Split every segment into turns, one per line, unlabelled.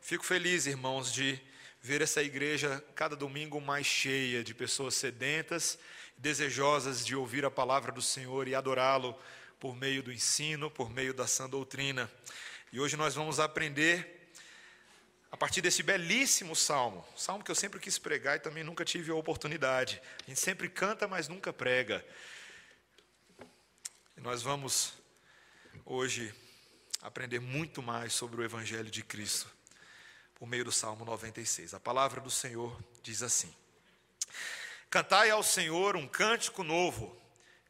Fico feliz, irmãos, de ver essa igreja cada domingo mais cheia de pessoas sedentas, desejosas de ouvir a palavra do Senhor e adorá-lo por meio do ensino, por meio da sã doutrina. E hoje nós vamos aprender a partir desse belíssimo salmo, salmo que eu sempre quis pregar e também nunca tive a oportunidade. A gente sempre canta, mas nunca prega. E nós vamos hoje aprender muito mais sobre o Evangelho de Cristo por meio do Salmo 96. A palavra do Senhor diz assim: Cantai ao Senhor um cântico novo,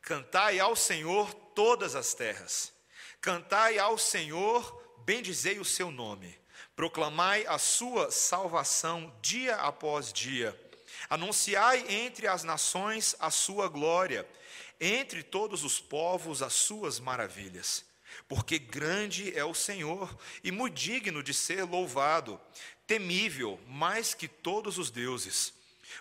cantai ao Senhor todas as terras, cantai ao Senhor, bendizei o seu nome, proclamai a sua salvação dia após dia, anunciai entre as nações a sua glória, entre todos os povos as suas maravilhas porque grande é o Senhor e muito digno de ser louvado, temível mais que todos os deuses.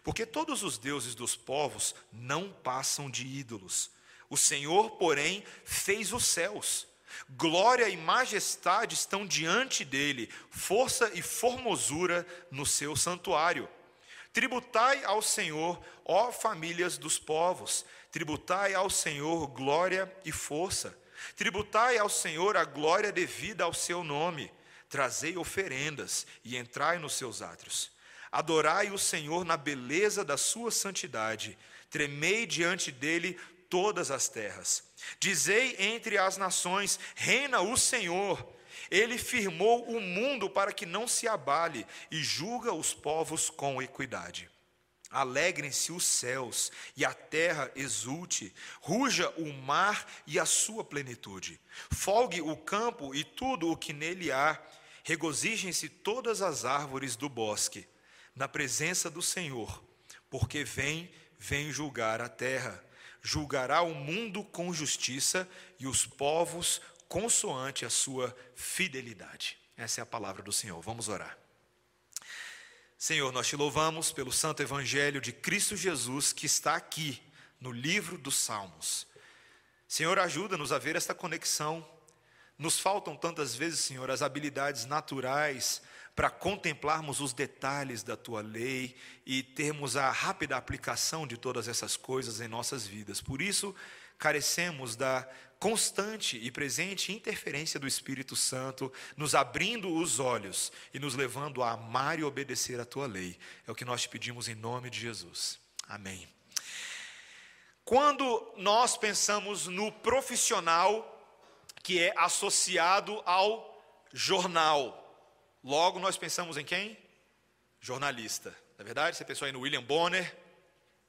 Porque todos os deuses dos povos não passam de ídolos. O Senhor, porém, fez os céus. Glória e majestade estão diante dele, força e formosura no seu santuário. Tributai ao Senhor, ó famílias dos povos, tributai ao Senhor glória e força. Tributai ao Senhor a glória devida ao seu nome, trazei oferendas e entrai nos seus átrios. Adorai o Senhor na beleza da sua santidade, tremei diante dele todas as terras. Dizei entre as nações: reina o Senhor. Ele firmou o mundo para que não se abale e julga os povos com equidade. Alegrem-se os céus e a terra exulte, ruja o mar e a sua plenitude, folgue o campo e tudo o que nele há, regozijem-se todas as árvores do bosque, na presença do Senhor, porque vem, vem julgar a terra, julgará o mundo com justiça e os povos consoante a sua fidelidade. Essa é a palavra do Senhor. Vamos orar. Senhor, nós te louvamos pelo santo evangelho de Cristo Jesus que está aqui no livro dos Salmos. Senhor, ajuda-nos a ver esta conexão. Nos faltam tantas vezes, Senhor, as habilidades naturais para contemplarmos os detalhes da tua lei e termos a rápida aplicação de todas essas coisas em nossas vidas. Por isso, carecemos da constante e presente interferência do Espírito Santo, nos abrindo os olhos e nos levando a amar e obedecer a tua lei. É o que nós te pedimos em nome de Jesus. Amém. Quando nós pensamos no profissional que é associado ao jornal, logo nós pensamos em quem? Jornalista. Na é verdade, você pensou aí no William Bonner,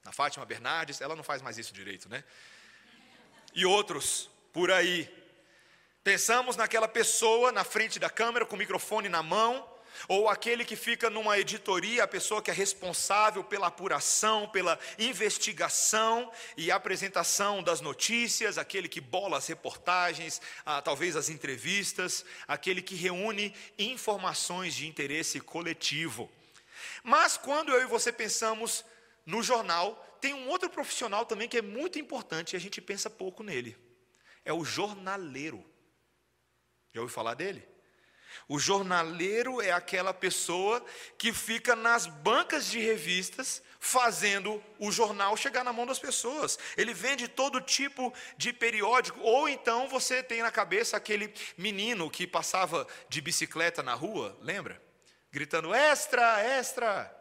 na Fátima Bernardes, ela não faz mais isso direito, né? E outros por aí. Pensamos naquela pessoa na frente da câmera com o microfone na mão, ou aquele que fica numa editoria, a pessoa que é responsável pela apuração, pela investigação e apresentação das notícias, aquele que bola as reportagens, ah, talvez as entrevistas, aquele que reúne informações de interesse coletivo. Mas quando eu e você pensamos no jornal, tem um outro profissional também que é muito importante e a gente pensa pouco nele é o jornaleiro. Já ouviu falar dele? O jornaleiro é aquela pessoa que fica nas bancas de revistas fazendo o jornal chegar na mão das pessoas. Ele vende todo tipo de periódico, ou então você tem na cabeça aquele menino que passava de bicicleta na rua, lembra? Gritando: extra, extra.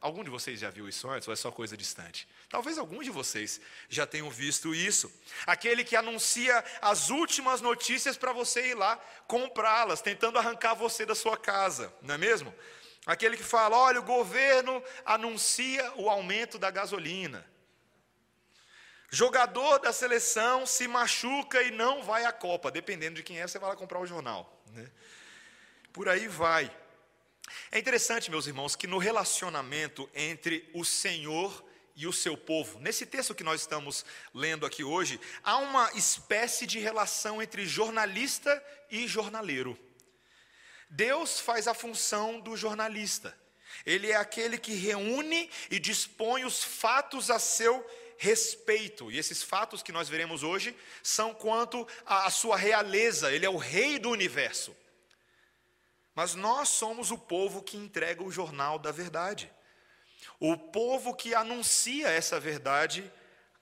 Algum de vocês já viu isso antes ou é só coisa distante? Talvez alguns de vocês já tenham visto isso. Aquele que anuncia as últimas notícias para você ir lá comprá-las, tentando arrancar você da sua casa, não é mesmo? Aquele que fala: olha, o governo anuncia o aumento da gasolina. Jogador da seleção se machuca e não vai à Copa. Dependendo de quem é, você vai lá comprar o jornal. Né? Por aí vai. É interessante, meus irmãos, que no relacionamento entre o Senhor e o seu povo, nesse texto que nós estamos lendo aqui hoje, há uma espécie de relação entre jornalista e jornaleiro. Deus faz a função do jornalista. Ele é aquele que reúne e dispõe os fatos a seu respeito. E esses fatos que nós veremos hoje são quanto à sua realeza. Ele é o rei do universo. Mas nós somos o povo que entrega o jornal da verdade. O povo que anuncia essa verdade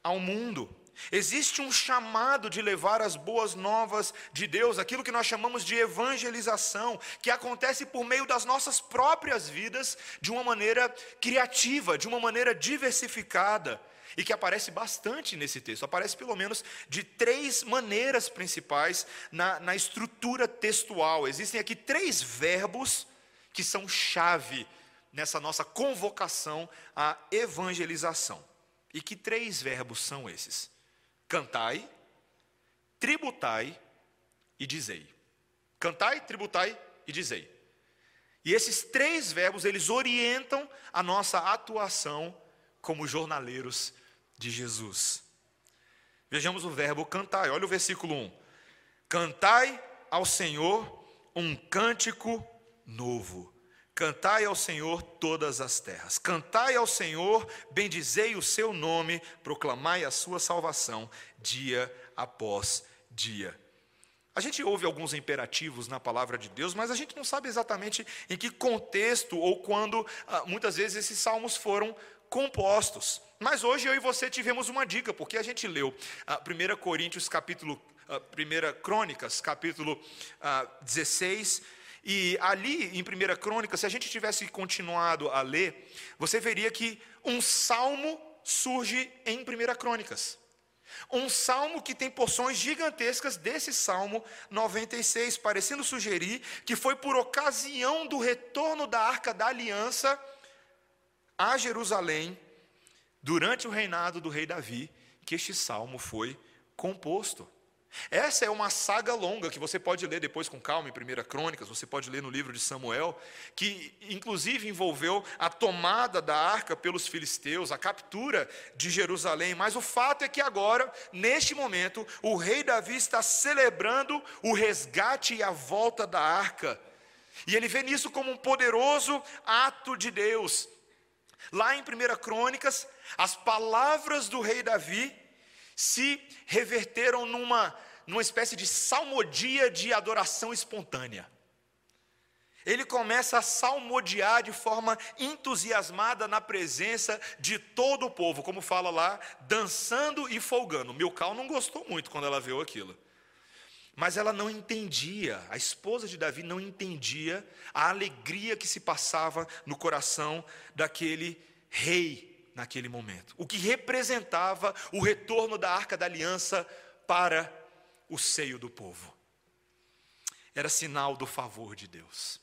ao mundo. Existe um chamado de levar as boas novas de Deus, aquilo que nós chamamos de evangelização, que acontece por meio das nossas próprias vidas, de uma maneira criativa, de uma maneira diversificada, e que aparece bastante nesse texto. Aparece pelo menos de três maneiras principais na, na estrutura textual. Existem aqui três verbos que são chave nessa nossa convocação à evangelização. E que três verbos são esses? Cantai, tributai e dizei. Cantai, tributai e dizei. E esses três verbos, eles orientam a nossa atuação como jornaleiros de Jesus. Vejamos o verbo cantai, olha o versículo 1. Cantai ao Senhor um cântico novo. Cantai ao Senhor todas as terras. Cantai ao Senhor, bendizei o seu nome, proclamai a sua salvação dia após dia. A gente ouve alguns imperativos na palavra de Deus, mas a gente não sabe exatamente em que contexto ou quando ah, muitas vezes esses salmos foram compostos. Mas hoje eu e você tivemos uma dica, porque a gente leu ah, 1 Coríntios capítulo, ah, 1 Crônicas, capítulo ah, 16, e ali em 1 Crônica, se a gente tivesse continuado a ler, você veria que um salmo surge em 1 Crônicas. Um salmo que tem porções gigantescas desse salmo 96, parecendo sugerir que foi por ocasião do retorno da arca da aliança a Jerusalém, durante o reinado do rei Davi, que este salmo foi composto. Essa é uma saga longa que você pode ler depois com calma em 1 Crônicas, você pode ler no livro de Samuel, que inclusive envolveu a tomada da arca pelos filisteus, a captura de Jerusalém. Mas o fato é que agora, neste momento, o rei Davi está celebrando o resgate e a volta da arca. E ele vê nisso como um poderoso ato de Deus. Lá em 1 Crônicas, as palavras do rei Davi se reverteram numa, numa espécie de salmodia de adoração espontânea. Ele começa a salmodiar de forma entusiasmada na presença de todo o povo, como fala lá, dançando e folgando. Milcal não gostou muito quando ela viu aquilo. Mas ela não entendia, a esposa de Davi não entendia a alegria que se passava no coração daquele rei naquele momento, o que representava o retorno da arca da aliança para o seio do povo. Era sinal do favor de Deus.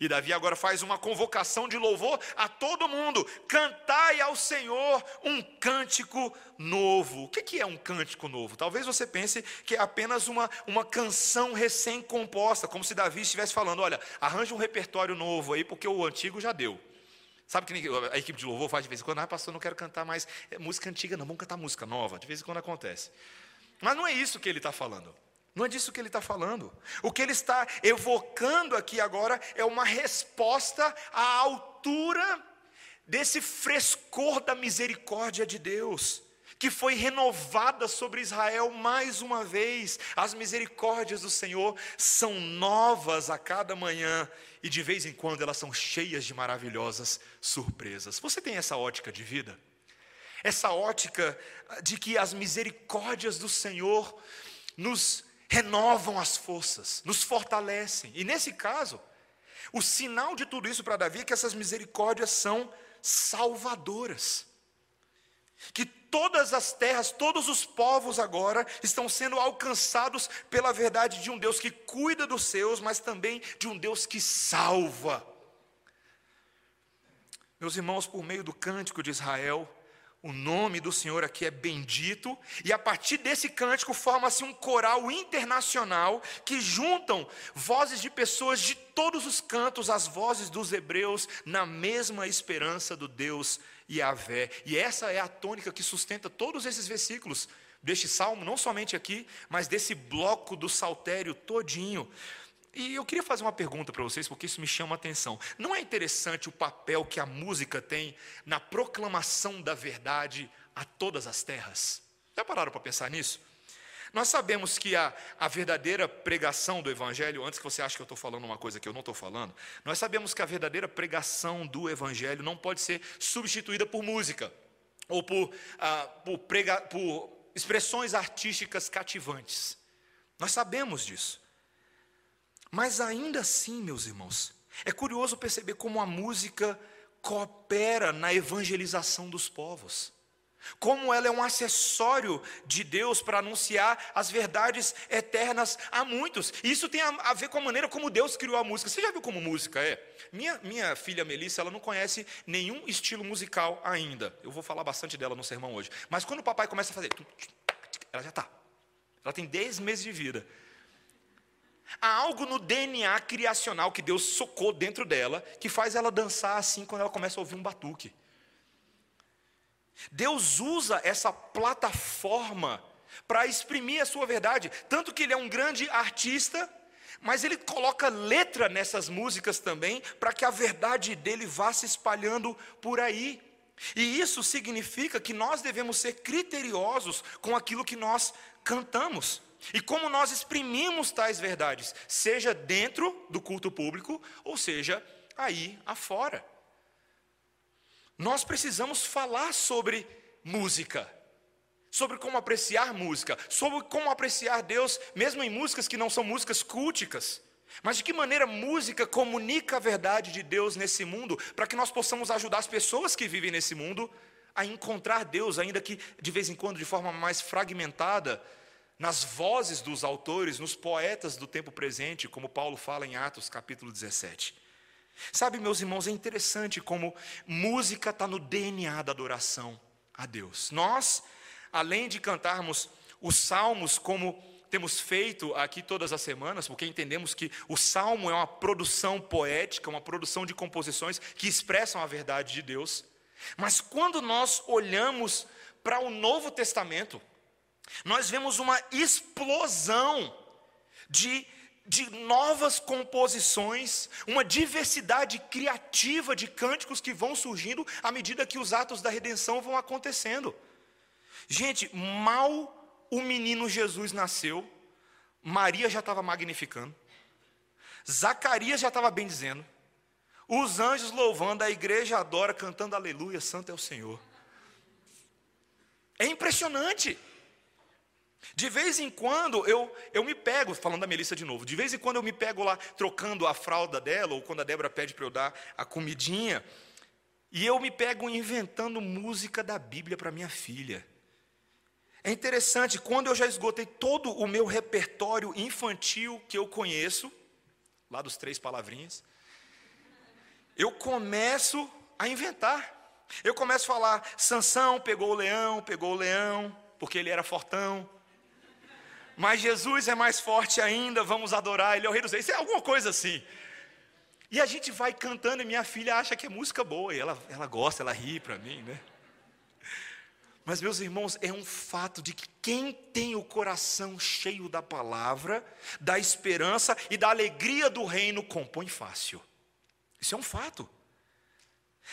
E Davi agora faz uma convocação de louvor a todo mundo: cantai ao Senhor um cântico novo. O que é um cântico novo? Talvez você pense que é apenas uma, uma canção recém-composta, como se Davi estivesse falando: olha, arranja um repertório novo aí, porque o antigo já deu. Sabe que a equipe de louvor faz de vez em quando, ah, pastor, não quero cantar mais é música antiga, não, vamos cantar música nova. De vez em quando acontece. Mas não é isso que ele está falando. Não é disso que ele está falando. O que ele está evocando aqui agora é uma resposta à altura desse frescor da misericórdia de Deus que foi renovada sobre Israel mais uma vez. As misericórdias do Senhor são novas a cada manhã e de vez em quando elas são cheias de maravilhosas surpresas. Você tem essa ótica de vida? Essa ótica de que as misericórdias do Senhor nos renovam as forças, nos fortalecem. E nesse caso, o sinal de tudo isso para Davi é que essas misericórdias são salvadoras. Que todas as terras, todos os povos agora estão sendo alcançados pela verdade de um Deus que cuida dos seus, mas também de um Deus que salva. Meus irmãos, por meio do cântico de Israel, o nome do Senhor aqui é bendito, e a partir desse cântico forma-se um coral internacional que juntam vozes de pessoas de todos os cantos, as vozes dos hebreus, na mesma esperança do Deus Yahvé. E essa é a tônica que sustenta todos esses versículos deste salmo, não somente aqui, mas desse bloco do saltério todinho. E eu queria fazer uma pergunta para vocês, porque isso me chama a atenção. Não é interessante o papel que a música tem na proclamação da verdade a todas as terras? Já pararam para pensar nisso? Nós sabemos que a, a verdadeira pregação do Evangelho, antes que você ache que eu estou falando uma coisa que eu não estou falando, nós sabemos que a verdadeira pregação do Evangelho não pode ser substituída por música ou por, ah, por, prega, por expressões artísticas cativantes. Nós sabemos disso. Mas ainda assim, meus irmãos, é curioso perceber como a música coopera na evangelização dos povos como ela é um acessório de Deus para anunciar as verdades eternas a muitos. Isso tem a, ver com a maneira como Deus criou a música. Você já viu como música é? Minha, minha filha Melissa, ela não conhece nenhum estilo musical ainda. Eu vou falar bastante dela no sermão hoje. Mas quando o papai começa a fazer, ela já está. Ela tem 10 meses de vida. Há algo no DNA criacional que Deus socou dentro dela que faz ela dançar assim quando ela começa a ouvir um batuque. Deus usa essa plataforma para exprimir a sua verdade, tanto que ele é um grande artista, mas ele coloca letra nessas músicas também, para que a verdade dele vá se espalhando por aí. E isso significa que nós devemos ser criteriosos com aquilo que nós cantamos. E como nós exprimimos tais verdades, seja dentro do culto público, ou seja aí afora. Nós precisamos falar sobre música, sobre como apreciar música, sobre como apreciar Deus, mesmo em músicas que não são músicas culticas. Mas de que maneira música comunica a verdade de Deus nesse mundo, para que nós possamos ajudar as pessoas que vivem nesse mundo a encontrar Deus, ainda que de vez em quando de forma mais fragmentada, nas vozes dos autores, nos poetas do tempo presente, como Paulo fala em Atos capítulo 17. Sabe, meus irmãos, é interessante como música está no DNA da adoração a Deus. Nós, além de cantarmos os salmos como temos feito aqui todas as semanas, porque entendemos que o salmo é uma produção poética, uma produção de composições que expressam a verdade de Deus. Mas quando nós olhamos para o Novo Testamento, nós vemos uma explosão de de novas composições, uma diversidade criativa de cânticos que vão surgindo à medida que os atos da redenção vão acontecendo. Gente, mal o menino Jesus nasceu, Maria já estava magnificando, Zacarias já estava bem dizendo, os anjos louvando, a igreja adora, cantando aleluia, santo é o Senhor. É impressionante. De vez em quando eu, eu me pego, falando da Melissa de novo, de vez em quando eu me pego lá trocando a fralda dela, ou quando a Débora pede para eu dar a comidinha, e eu me pego inventando música da Bíblia para minha filha. É interessante, quando eu já esgotei todo o meu repertório infantil que eu conheço, lá dos três palavrinhas, eu começo a inventar. Eu começo a falar, Sansão pegou o leão, pegou o leão, porque ele era fortão mas Jesus é mais forte ainda, vamos adorar, Ele é o Rei dos Reis. Isso é alguma coisa assim. E a gente vai cantando e minha filha acha que é música boa, e ela, ela gosta, ela ri para mim, né? Mas, meus irmãos, é um fato de que quem tem o coração cheio da palavra, da esperança e da alegria do reino, compõe fácil. Isso é um fato.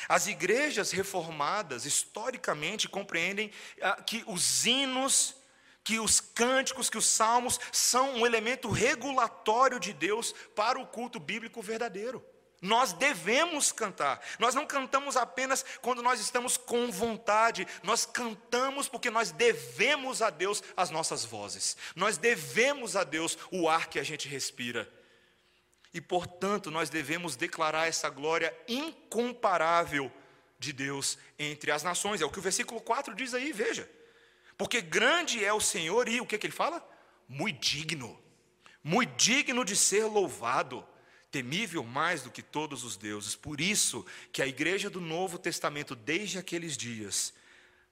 As igrejas reformadas, historicamente, compreendem ah, que os hinos que os cânticos, que os salmos são um elemento regulatório de Deus para o culto bíblico verdadeiro. Nós devemos cantar. Nós não cantamos apenas quando nós estamos com vontade, nós cantamos porque nós devemos a Deus as nossas vozes. Nós devemos a Deus o ar que a gente respira. E, portanto, nós devemos declarar essa glória incomparável de Deus entre as nações. É o que o versículo 4 diz aí, veja. Porque grande é o Senhor e o que, que ele fala? Muito digno, muito digno de ser louvado, temível mais do que todos os deuses. Por isso que a igreja do Novo Testamento, desde aqueles dias,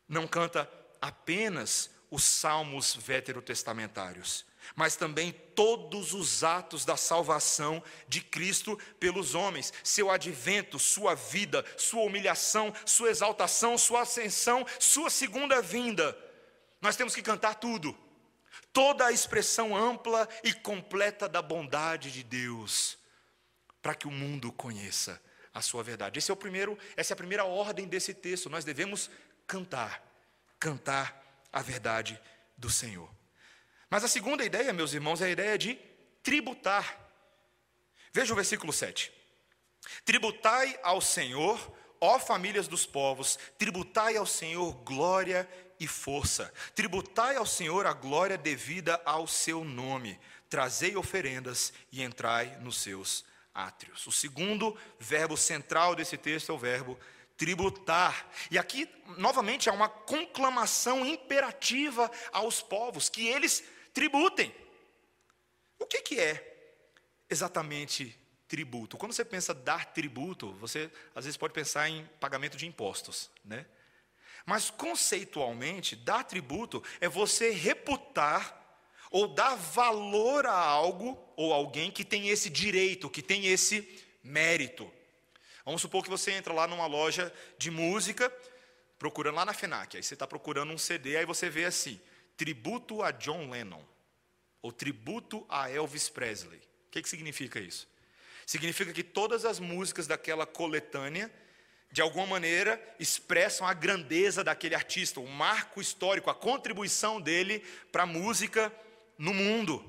não canta apenas os salmos veterotestamentários, mas também todos os atos da salvação de Cristo pelos homens, seu advento, sua vida, sua humilhação, sua exaltação, sua ascensão, sua segunda vinda nós temos que cantar tudo, toda a expressão ampla e completa da bondade de Deus, para que o mundo conheça a sua verdade. Esse é o primeiro, essa é a primeira ordem desse texto. Nós devemos cantar, cantar a verdade do Senhor. Mas a segunda ideia, meus irmãos, é a ideia de tributar. Veja o versículo 7. Tributai ao Senhor, ó famílias dos povos, tributai ao Senhor glória e força. Tributai ao Senhor a glória devida ao seu nome. Trazei oferendas e entrai nos seus átrios. O segundo verbo central desse texto é o verbo tributar. E aqui, novamente, há uma conclamação imperativa aos povos que eles tributem. O que, que é exatamente tributo? Quando você pensa dar tributo, você às vezes pode pensar em pagamento de impostos, né? Mas conceitualmente, dar tributo é você reputar ou dar valor a algo ou alguém que tem esse direito, que tem esse mérito. Vamos supor que você entra lá numa loja de música, procurando lá na FENAC, aí você está procurando um CD, aí você vê assim, tributo a John Lennon, ou tributo a Elvis Presley. O que, que significa isso? Significa que todas as músicas daquela coletânea, de alguma maneira, expressam a grandeza daquele artista, o marco histórico, a contribuição dele para a música no mundo.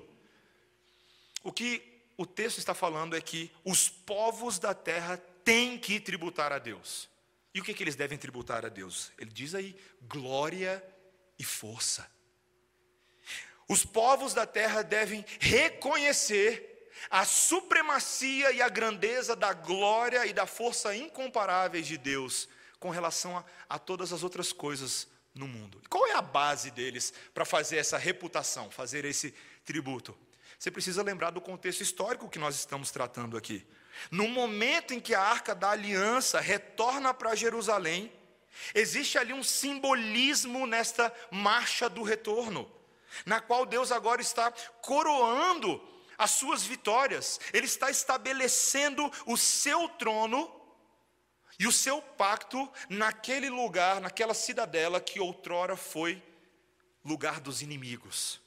O que o texto está falando é que os povos da terra têm que tributar a Deus. E o que, que eles devem tributar a Deus? Ele diz aí: glória e força. Os povos da terra devem reconhecer a supremacia e a grandeza da glória e da força incomparáveis de Deus com relação a, a todas as outras coisas no mundo. qual é a base deles para fazer essa reputação, fazer esse tributo? Você precisa lembrar do contexto histórico que nós estamos tratando aqui. No momento em que a arca da aliança retorna para Jerusalém, existe ali um simbolismo nesta marcha do retorno, na qual Deus agora está coroando as suas vitórias, Ele está estabelecendo o seu trono e o seu pacto naquele lugar, naquela cidadela que outrora foi lugar dos inimigos.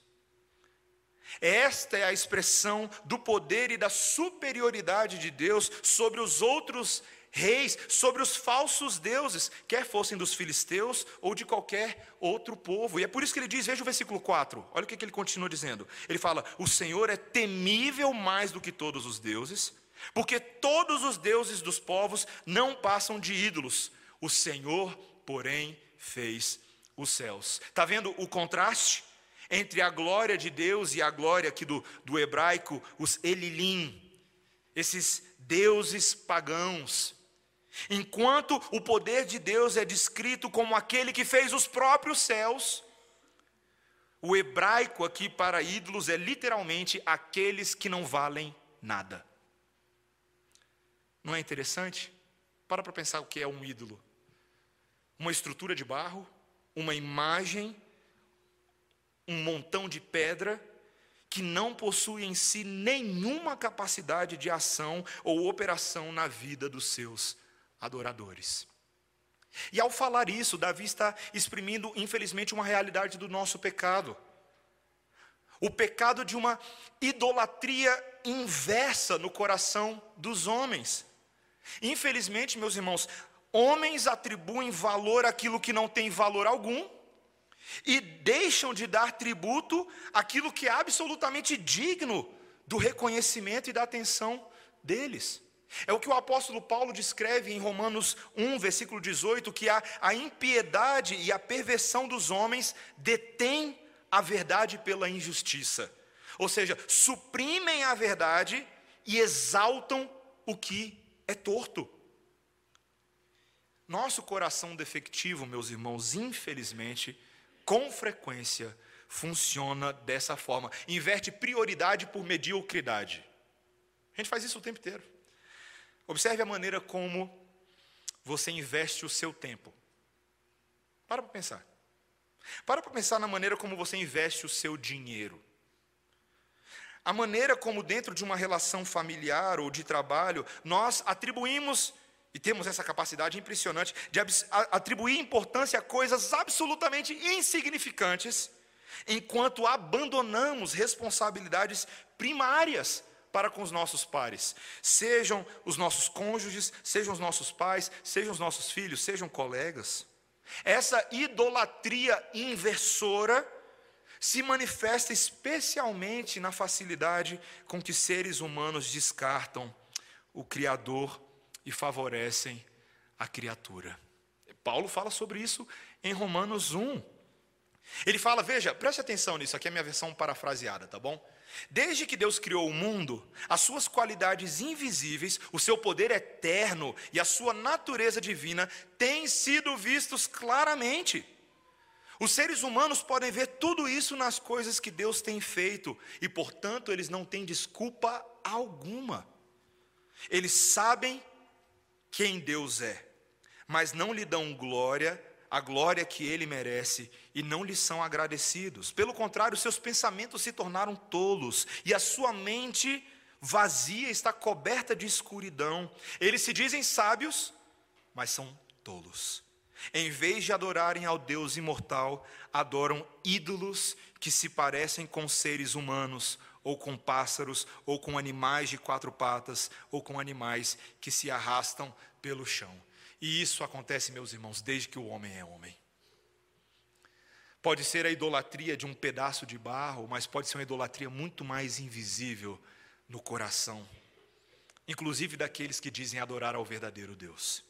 Esta é a expressão do poder e da superioridade de Deus sobre os outros reis, sobre os falsos deuses, quer fossem dos filisteus ou de qualquer outro povo. E é por isso que ele diz, veja o versículo 4, olha o que ele continua dizendo. Ele fala: O Senhor é temível mais do que todos os deuses, porque todos os deuses dos povos não passam de ídolos. O Senhor, porém, fez os céus. Está vendo o contraste? entre a glória de Deus e a glória aqui do, do hebraico, os Elilim, esses deuses pagãos. Enquanto o poder de Deus é descrito como aquele que fez os próprios céus, o hebraico aqui para ídolos é literalmente aqueles que não valem nada. Não é interessante? Para para pensar o que é um ídolo. Uma estrutura de barro, uma imagem um montão de pedra que não possui em si nenhuma capacidade de ação ou operação na vida dos seus adoradores. E ao falar isso, Davi está exprimindo, infelizmente, uma realidade do nosso pecado. O pecado de uma idolatria inversa no coração dos homens. Infelizmente, meus irmãos, homens atribuem valor àquilo que não tem valor algum, e deixam de dar tributo àquilo que é absolutamente digno do reconhecimento e da atenção deles. É o que o apóstolo Paulo descreve em Romanos 1, versículo 18, que a, a impiedade e a perversão dos homens detêm a verdade pela injustiça. Ou seja, suprimem a verdade e exaltam o que é torto. Nosso coração defectivo, meus irmãos, infelizmente, com frequência, funciona dessa forma. Inverte prioridade por mediocridade. A gente faz isso o tempo inteiro. Observe a maneira como você investe o seu tempo. Para para pensar. Para para pensar na maneira como você investe o seu dinheiro. A maneira como, dentro de uma relação familiar ou de trabalho, nós atribuímos e temos essa capacidade impressionante de atribuir importância a coisas absolutamente insignificantes, enquanto abandonamos responsabilidades primárias para com os nossos pares, sejam os nossos cônjuges, sejam os nossos pais, sejam os nossos filhos, sejam colegas. Essa idolatria inversora se manifesta especialmente na facilidade com que seres humanos descartam o Criador e favorecem a criatura. Paulo fala sobre isso em Romanos 1. Ele fala, veja, preste atenção nisso, aqui é a minha versão parafraseada, tá bom? Desde que Deus criou o mundo, as suas qualidades invisíveis, o seu poder eterno e a sua natureza divina têm sido vistos claramente. Os seres humanos podem ver tudo isso nas coisas que Deus tem feito e, portanto, eles não têm desculpa alguma. Eles sabem quem Deus é, mas não lhe dão glória, a glória que ele merece, e não lhe são agradecidos. Pelo contrário, seus pensamentos se tornaram tolos e a sua mente vazia está coberta de escuridão. Eles se dizem sábios, mas são tolos. Em vez de adorarem ao Deus imortal, adoram ídolos que se parecem com seres humanos, ou com pássaros, ou com animais de quatro patas, ou com animais que se arrastam pelo chão. E isso acontece, meus irmãos, desde que o homem é homem. Pode ser a idolatria de um pedaço de barro, mas pode ser uma idolatria muito mais invisível no coração, inclusive daqueles que dizem adorar ao verdadeiro Deus.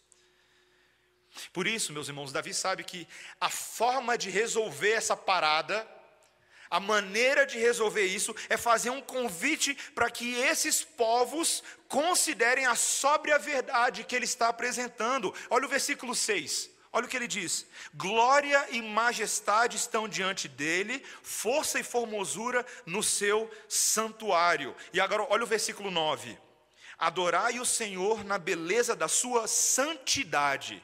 Por isso, meus irmãos, Davi sabe que a forma de resolver essa parada, a maneira de resolver isso é fazer um convite para que esses povos considerem a sóbria verdade que ele está apresentando. Olha o versículo 6. Olha o que ele diz: glória e majestade estão diante dele, força e formosura no seu santuário. E agora, olha o versículo 9: adorai o Senhor na beleza da sua santidade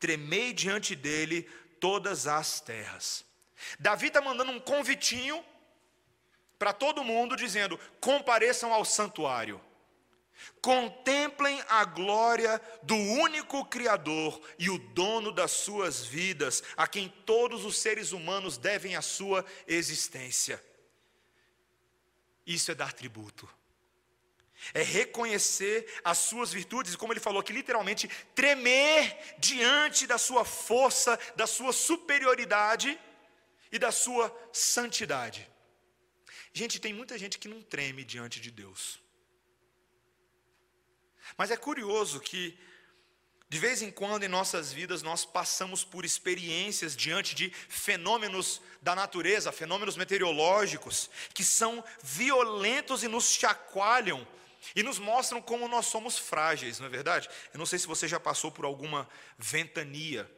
tremei diante dele todas as terras. Davi está mandando um convitinho para todo mundo, dizendo: compareçam ao santuário, contemplem a glória do único Criador e o dono das suas vidas, a quem todos os seres humanos devem a sua existência. Isso é dar tributo é reconhecer as suas virtudes, e como ele falou aqui, literalmente, tremer diante da sua força, da sua superioridade e da sua santidade. Gente, tem muita gente que não treme diante de Deus. Mas é curioso que, de vez em quando em nossas vidas, nós passamos por experiências diante de fenômenos da natureza, fenômenos meteorológicos, que são violentos e nos chacoalham e nos mostram como nós somos frágeis, não é verdade? Eu não sei se você já passou por alguma ventania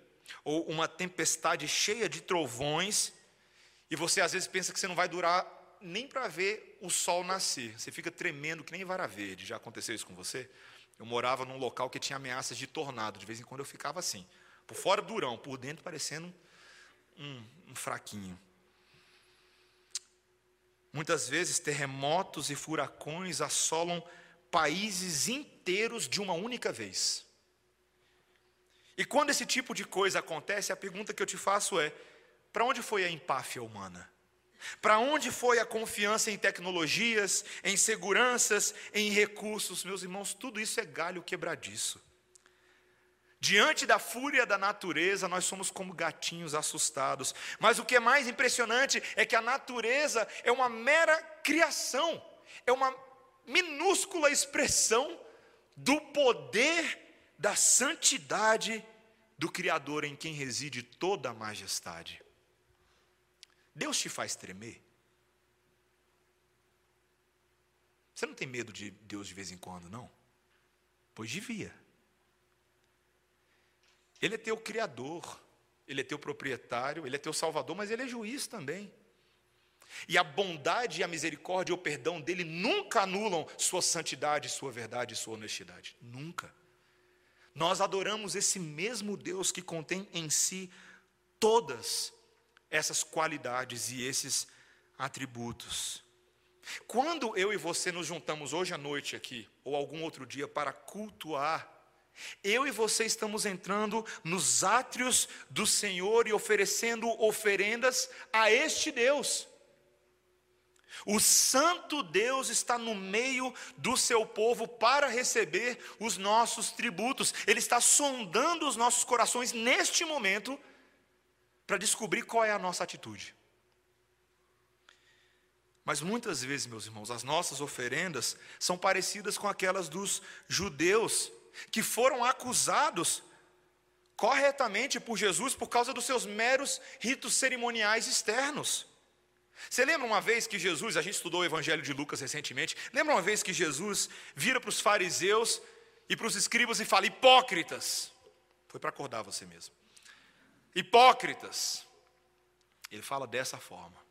ou uma tempestade cheia de trovões e você às vezes pensa que você não vai durar nem para ver o sol nascer. Você fica tremendo que nem vara verde. Já aconteceu isso com você? Eu morava num local que tinha ameaças de tornado. De vez em quando eu ficava assim, por fora durão, por dentro parecendo um, um fraquinho. Muitas vezes terremotos e furacões assolam países inteiros de uma única vez. E quando esse tipo de coisa acontece, a pergunta que eu te faço é: para onde foi a empáfia humana? Para onde foi a confiança em tecnologias, em seguranças, em recursos? Meus irmãos, tudo isso é galho quebradiço. Diante da fúria da natureza, nós somos como gatinhos assustados. Mas o que é mais impressionante é que a natureza é uma mera criação, é uma minúscula expressão do poder da santidade do Criador em quem reside toda a majestade. Deus te faz tremer? Você não tem medo de Deus de vez em quando, não? Pois devia. Ele é teu criador, ele é teu proprietário, ele é teu salvador, mas ele é juiz também. E a bondade e a misericórdia e o perdão dele nunca anulam sua santidade, sua verdade e sua honestidade. Nunca. Nós adoramos esse mesmo Deus que contém em si todas essas qualidades e esses atributos. Quando eu e você nos juntamos hoje à noite aqui, ou algum outro dia, para cultuar eu e você estamos entrando nos átrios do Senhor e oferecendo oferendas a este Deus. O Santo Deus está no meio do seu povo para receber os nossos tributos. Ele está sondando os nossos corações neste momento para descobrir qual é a nossa atitude. Mas muitas vezes, meus irmãos, as nossas oferendas são parecidas com aquelas dos judeus, que foram acusados corretamente por Jesus por causa dos seus meros ritos cerimoniais externos. Você lembra uma vez que Jesus, a gente estudou o Evangelho de Lucas recentemente, lembra uma vez que Jesus vira para os fariseus e para os escribas e fala: hipócritas. Foi para acordar você mesmo. Hipócritas. Ele fala dessa forma.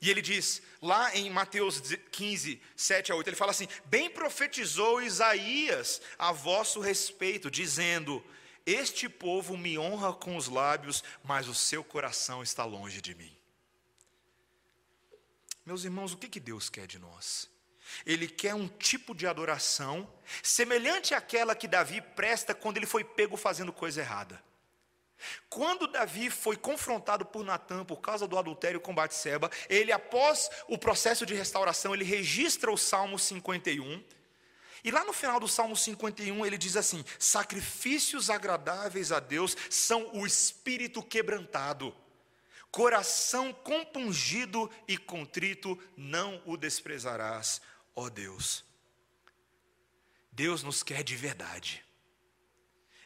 E ele diz, lá em Mateus 15, 7 a 8, ele fala assim: Bem profetizou Isaías a vosso respeito, dizendo: Este povo me honra com os lábios, mas o seu coração está longe de mim. Meus irmãos, o que, que Deus quer de nós? Ele quer um tipo de adoração semelhante àquela que Davi presta quando ele foi pego fazendo coisa errada. Quando Davi foi confrontado por Natã por causa do adultério com Batseba, ele após o processo de restauração, ele registra o Salmo 51. E lá no final do Salmo 51, ele diz assim: Sacrifícios agradáveis a Deus são o espírito quebrantado, coração compungido e contrito, não o desprezarás, ó Deus. Deus nos quer de verdade.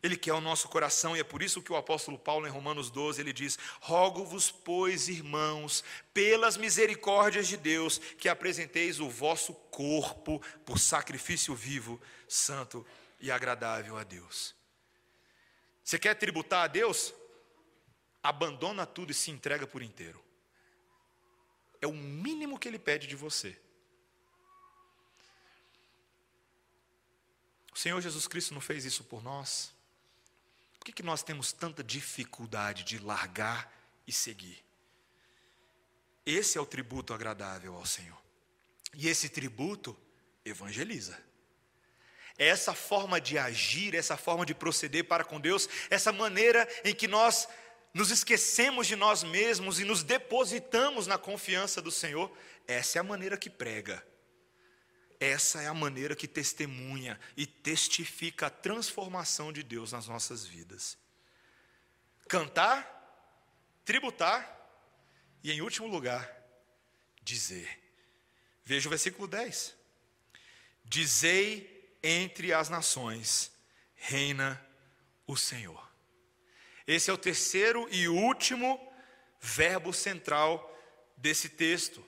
Ele quer o nosso coração, e é por isso que o apóstolo Paulo, em Romanos 12, ele diz: Rogo-vos, pois, irmãos, pelas misericórdias de Deus, que apresenteis o vosso corpo por sacrifício vivo, santo e agradável a Deus. Você quer tributar a Deus? Abandona tudo e se entrega por inteiro. É o mínimo que ele pede de você. O Senhor Jesus Cristo não fez isso por nós? Por que, que nós temos tanta dificuldade de largar e seguir? Esse é o tributo agradável ao Senhor. E esse tributo evangeliza. Essa forma de agir, essa forma de proceder para com Deus, essa maneira em que nós nos esquecemos de nós mesmos e nos depositamos na confiança do Senhor, essa é a maneira que prega. Essa é a maneira que testemunha e testifica a transformação de Deus nas nossas vidas. Cantar, tributar e, em último lugar, dizer. Veja o versículo 10. Dizei entre as nações, reina o Senhor. Esse é o terceiro e último verbo central desse texto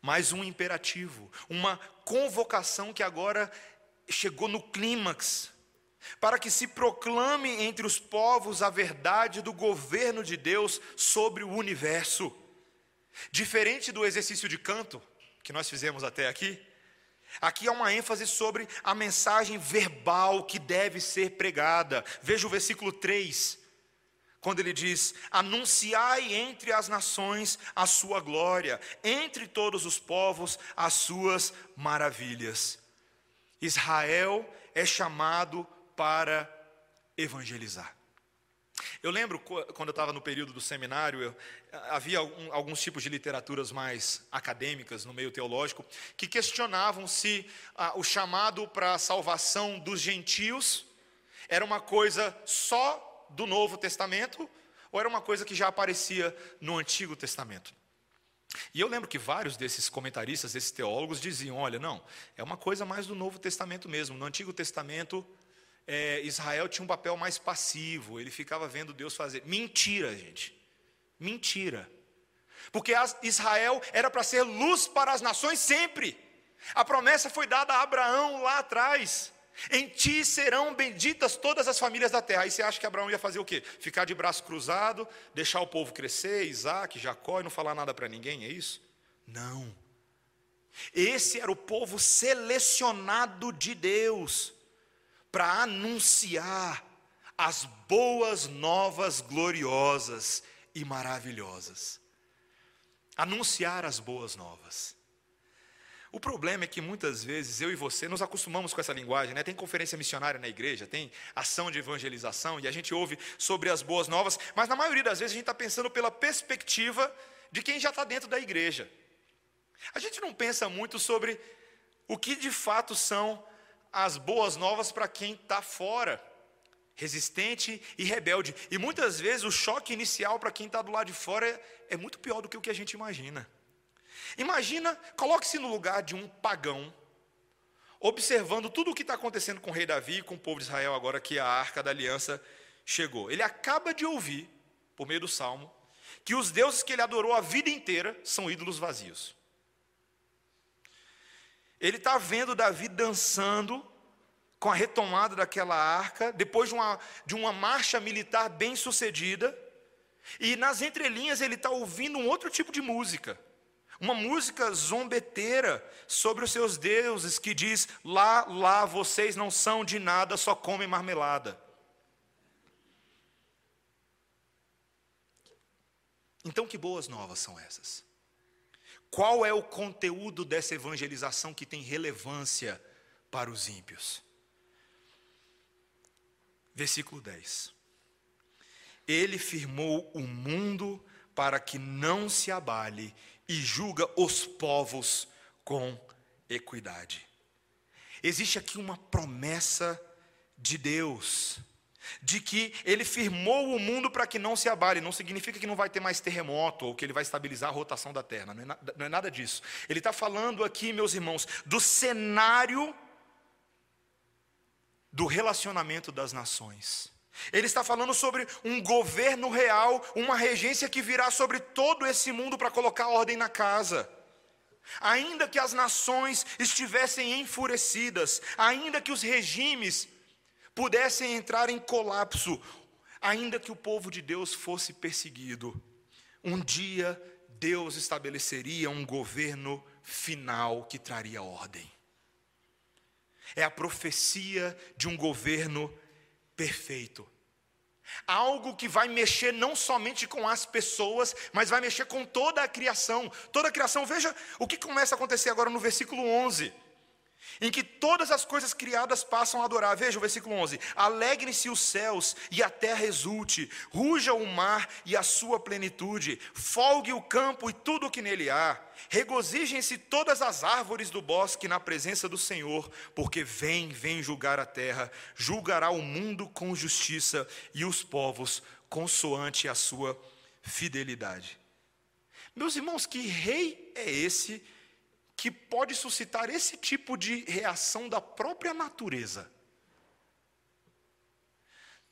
mais um imperativo, uma convocação que agora chegou no clímax, para que se proclame entre os povos a verdade do governo de Deus sobre o universo. Diferente do exercício de canto que nós fizemos até aqui, aqui há uma ênfase sobre a mensagem verbal que deve ser pregada. Veja o versículo 3 quando ele diz: Anunciai entre as nações a sua glória, entre todos os povos as suas maravilhas. Israel é chamado para evangelizar. Eu lembro quando eu estava no período do seminário, eu, havia alguns tipos de literaturas mais acadêmicas no meio teológico que questionavam se ah, o chamado para a salvação dos gentios era uma coisa só do Novo Testamento ou era uma coisa que já aparecia no Antigo Testamento? E eu lembro que vários desses comentaristas, desses teólogos, diziam: olha, não, é uma coisa mais do Novo Testamento mesmo. No Antigo Testamento, é, Israel tinha um papel mais passivo, ele ficava vendo Deus fazer. Mentira, gente. Mentira. Porque Israel era para ser luz para as nações sempre. A promessa foi dada a Abraão lá atrás. Em ti serão benditas todas as famílias da terra. Aí você acha que Abraão ia fazer o quê? Ficar de braço cruzado, deixar o povo crescer, Isaac, Jacó, e não falar nada para ninguém, é isso? Não. Esse era o povo selecionado de Deus para anunciar as boas novas gloriosas e maravilhosas. Anunciar as boas novas. O problema é que muitas vezes eu e você nos acostumamos com essa linguagem, né? Tem conferência missionária na igreja, tem ação de evangelização e a gente ouve sobre as boas novas, mas na maioria das vezes a gente está pensando pela perspectiva de quem já está dentro da igreja. A gente não pensa muito sobre o que de fato são as boas novas para quem está fora, resistente e rebelde. E muitas vezes o choque inicial para quem está do lado de fora é, é muito pior do que o que a gente imagina. Imagina, coloque-se no lugar de um pagão, observando tudo o que está acontecendo com o rei Davi e com o povo de Israel, agora que a arca da aliança chegou. Ele acaba de ouvir, por meio do salmo, que os deuses que ele adorou a vida inteira são ídolos vazios. Ele está vendo Davi dançando com a retomada daquela arca, depois de uma, de uma marcha militar bem sucedida, e nas entrelinhas ele está ouvindo um outro tipo de música. Uma música zombeteira sobre os seus deuses que diz: lá, lá, vocês não são de nada, só comem marmelada. Então, que boas novas são essas? Qual é o conteúdo dessa evangelização que tem relevância para os ímpios? Versículo 10. Ele firmou o mundo para que não se abale e julga os povos com equidade. Existe aqui uma promessa de Deus, de que Ele firmou o mundo para que não se abale. Não significa que não vai ter mais terremoto ou que Ele vai estabilizar a rotação da Terra, não é, nada, não é nada disso. Ele está falando aqui, meus irmãos, do cenário do relacionamento das nações. Ele está falando sobre um governo real, uma regência que virá sobre todo esse mundo para colocar ordem na casa. Ainda que as nações estivessem enfurecidas, ainda que os regimes pudessem entrar em colapso, ainda que o povo de Deus fosse perseguido, um dia Deus estabeleceria um governo final que traria ordem. É a profecia de um governo perfeito. Algo que vai mexer não somente com as pessoas, mas vai mexer com toda a criação. Toda a criação, veja o que começa a acontecer agora no versículo 11 em que todas as coisas criadas passam a adorar. Veja o versículo 11: Alegrem-se os céus e a terra exulte, ruja o mar e a sua plenitude, folgue o campo e tudo o que nele há. Regozijem-se todas as árvores do bosque na presença do Senhor, porque vem, vem julgar a terra, julgará o mundo com justiça e os povos consoante a sua fidelidade. Meus irmãos, que rei é esse que pode suscitar esse tipo de reação da própria natureza.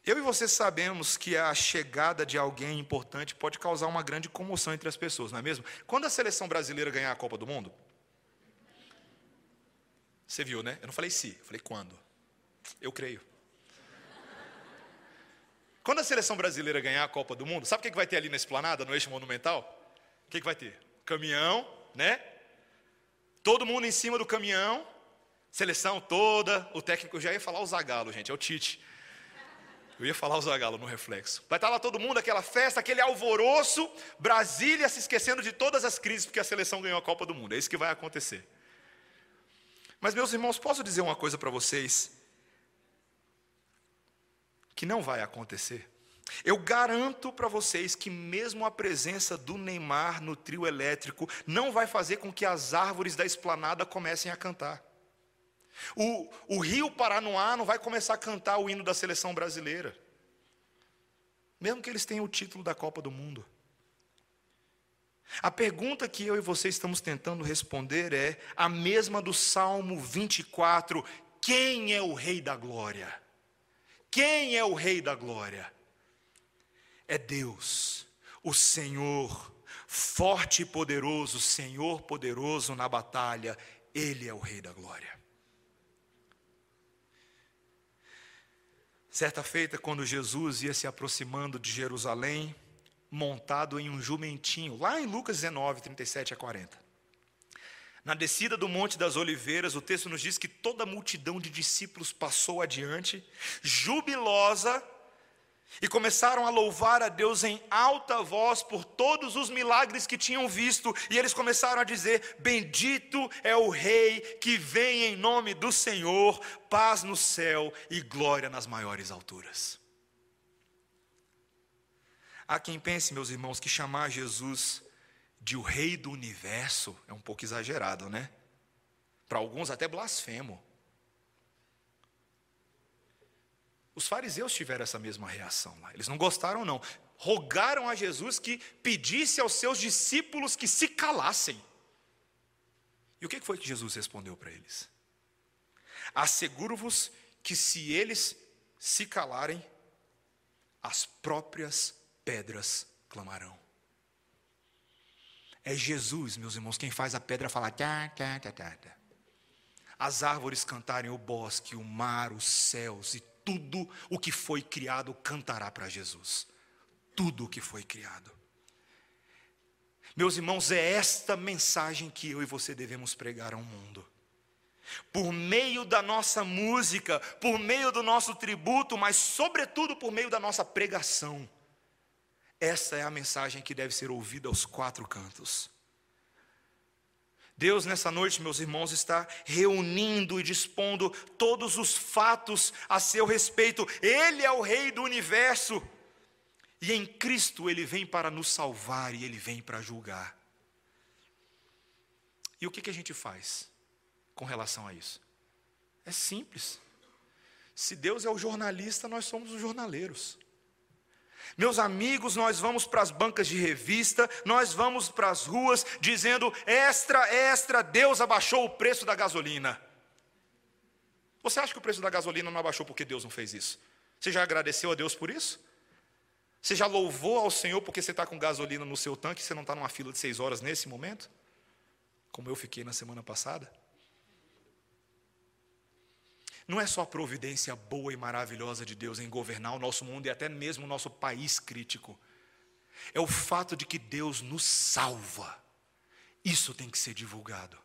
Eu e você sabemos que a chegada de alguém importante pode causar uma grande comoção entre as pessoas, não é mesmo? Quando a seleção brasileira ganhar a Copa do Mundo, você viu, né? Eu não falei se, eu falei quando. Eu creio. Quando a seleção brasileira ganhar a Copa do Mundo, sabe o que vai ter ali na esplanada, no eixo monumental? O que vai ter? Caminhão, né? Todo mundo em cima do caminhão, seleção toda, o técnico já ia falar o Zagalo, gente, é o Tite. Eu ia falar o Zagalo no reflexo. Vai estar lá todo mundo, aquela festa, aquele alvoroço, Brasília se esquecendo de todas as crises porque a seleção ganhou a Copa do Mundo. É isso que vai acontecer. Mas, meus irmãos, posso dizer uma coisa para vocês? Que não vai acontecer. Eu garanto para vocês que, mesmo a presença do Neymar no trio elétrico, não vai fazer com que as árvores da esplanada comecem a cantar. O, o Rio Paranoá não vai começar a cantar o hino da seleção brasileira, mesmo que eles tenham o título da Copa do Mundo. A pergunta que eu e você estamos tentando responder é a mesma do Salmo 24: quem é o Rei da Glória? Quem é o Rei da Glória? É Deus, o Senhor, forte e poderoso, Senhor poderoso na batalha, Ele é o Rei da Glória. Certa feita, quando Jesus ia se aproximando de Jerusalém, montado em um jumentinho, lá em Lucas 19, 37 a 40. Na descida do Monte das Oliveiras, o texto nos diz que toda a multidão de discípulos passou adiante, jubilosa, e começaram a louvar a Deus em alta voz por todos os milagres que tinham visto, e eles começaram a dizer: Bendito é o Rei que vem em nome do Senhor, paz no céu e glória nas maiores alturas. Há quem pense, meus irmãos, que chamar Jesus de o Rei do universo é um pouco exagerado, né? Para alguns, até blasfemo. Os fariseus tiveram essa mesma reação lá. Eles não gostaram, não. Rogaram a Jesus que pedisse aos seus discípulos que se calassem. E o que foi que Jesus respondeu para eles? Asseguro-vos que se eles se calarem, as próprias pedras clamarão. É Jesus, meus irmãos, quem faz a pedra falar. Tá, tá, tá, tá. As árvores cantarem o bosque, o mar, os céus e tudo o que foi criado cantará para Jesus. Tudo o que foi criado. Meus irmãos, é esta mensagem que eu e você devemos pregar ao mundo. Por meio da nossa música, por meio do nosso tributo, mas sobretudo por meio da nossa pregação. Essa é a mensagem que deve ser ouvida aos quatro cantos. Deus, nessa noite, meus irmãos, está reunindo e dispondo todos os fatos a seu respeito. Ele é o Rei do universo. E em Cristo ele vem para nos salvar e ele vem para julgar. E o que, que a gente faz com relação a isso? É simples. Se Deus é o jornalista, nós somos os jornaleiros. Meus amigos, nós vamos para as bancas de revista, nós vamos para as ruas dizendo: extra, extra, Deus abaixou o preço da gasolina. Você acha que o preço da gasolina não abaixou porque Deus não fez isso? Você já agradeceu a Deus por isso? Você já louvou ao Senhor porque você está com gasolina no seu tanque e você não está numa fila de seis horas nesse momento? Como eu fiquei na semana passada? Não é só a providência boa e maravilhosa de Deus em governar o nosso mundo e até mesmo o nosso país crítico. É o fato de que Deus nos salva. Isso tem que ser divulgado.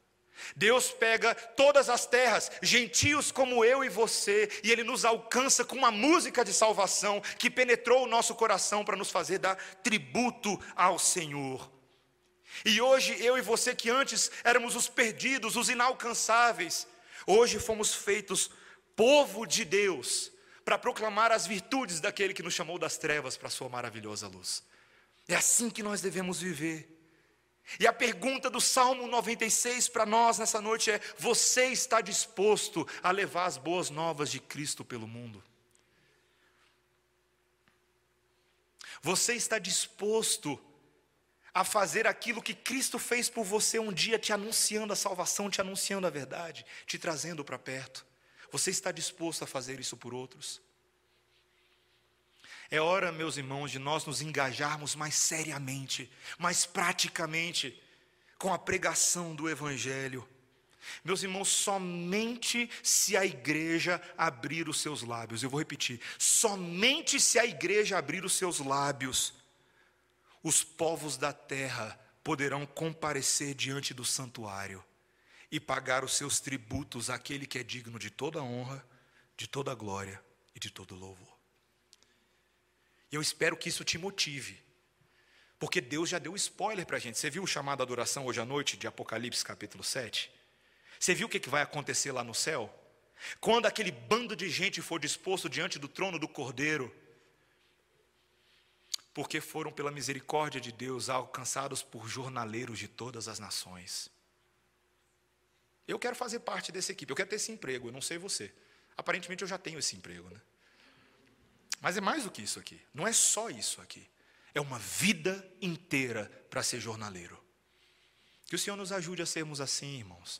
Deus pega todas as terras, gentios como eu e você, e Ele nos alcança com uma música de salvação que penetrou o nosso coração para nos fazer dar tributo ao Senhor. E hoje eu e você, que antes éramos os perdidos, os inalcançáveis, hoje fomos feitos povo de Deus, para proclamar as virtudes daquele que nos chamou das trevas para a sua maravilhosa luz. É assim que nós devemos viver. E a pergunta do Salmo 96 para nós nessa noite é: você está disposto a levar as boas novas de Cristo pelo mundo? Você está disposto a fazer aquilo que Cristo fez por você um dia, te anunciando a salvação, te anunciando a verdade, te trazendo para perto? Você está disposto a fazer isso por outros? É hora, meus irmãos, de nós nos engajarmos mais seriamente, mais praticamente com a pregação do Evangelho. Meus irmãos, somente se a igreja abrir os seus lábios, eu vou repetir, somente se a igreja abrir os seus lábios, os povos da terra poderão comparecer diante do santuário e pagar os seus tributos àquele que é digno de toda honra, de toda glória e de todo louvor. E eu espero que isso te motive, porque Deus já deu spoiler para a gente. Você viu o chamado adoração hoje à noite, de Apocalipse capítulo 7? Você viu o que vai acontecer lá no céu? Quando aquele bando de gente for disposto diante do trono do Cordeiro, porque foram, pela misericórdia de Deus, alcançados por jornaleiros de todas as nações. Eu quero fazer parte dessa equipe, eu quero ter esse emprego, eu não sei você. Aparentemente eu já tenho esse emprego, né? Mas é mais do que isso aqui. Não é só isso aqui. É uma vida inteira para ser jornaleiro. Que o Senhor nos ajude a sermos assim, irmãos.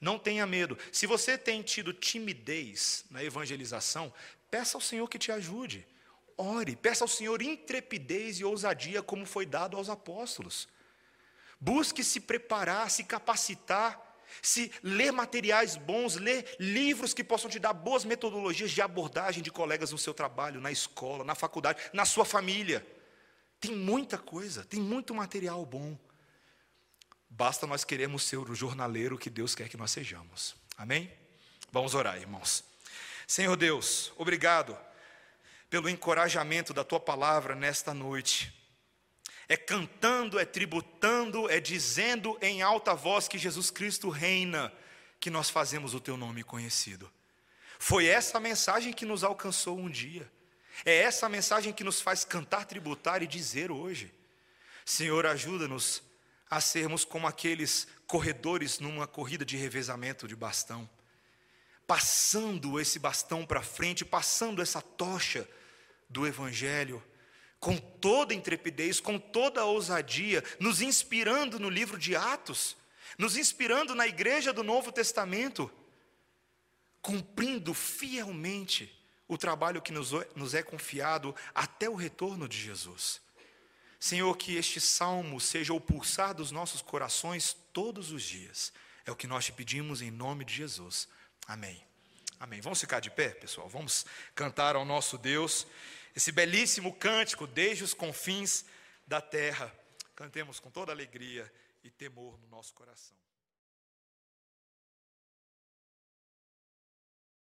Não tenha medo. Se você tem tido timidez na evangelização, peça ao Senhor que te ajude. Ore, peça ao Senhor intrepidez e ousadia, como foi dado aos apóstolos. Busque se preparar, se capacitar se ler materiais bons, ler livros que possam te dar boas metodologias de abordagem de colegas no seu trabalho, na escola, na faculdade, na sua família. Tem muita coisa, tem muito material bom. Basta nós queremos ser o jornaleiro que Deus quer que nós sejamos. Amém? Vamos orar, irmãos. Senhor Deus, obrigado pelo encorajamento da tua palavra nesta noite é cantando, é tributando, é dizendo em alta voz que Jesus Cristo reina, que nós fazemos o teu nome conhecido. Foi essa mensagem que nos alcançou um dia. É essa mensagem que nos faz cantar, tributar e dizer hoje. Senhor, ajuda-nos a sermos como aqueles corredores numa corrida de revezamento de bastão, passando esse bastão para frente, passando essa tocha do Evangelho com toda intrepidez, com toda ousadia, nos inspirando no livro de Atos. nos inspirando na igreja do Novo Testamento, cumprindo fielmente o trabalho que nos é confiado até o retorno de Jesus. Senhor, que este salmo seja o pulsar dos nossos corações todos os dias. É o que nós te pedimos em nome de Jesus. Amém. Amém. Vamos ficar de pé, pessoal. Vamos cantar ao nosso Deus esse belíssimo cântico desde os confins da terra. Cantemos com toda alegria e temor no nosso coração.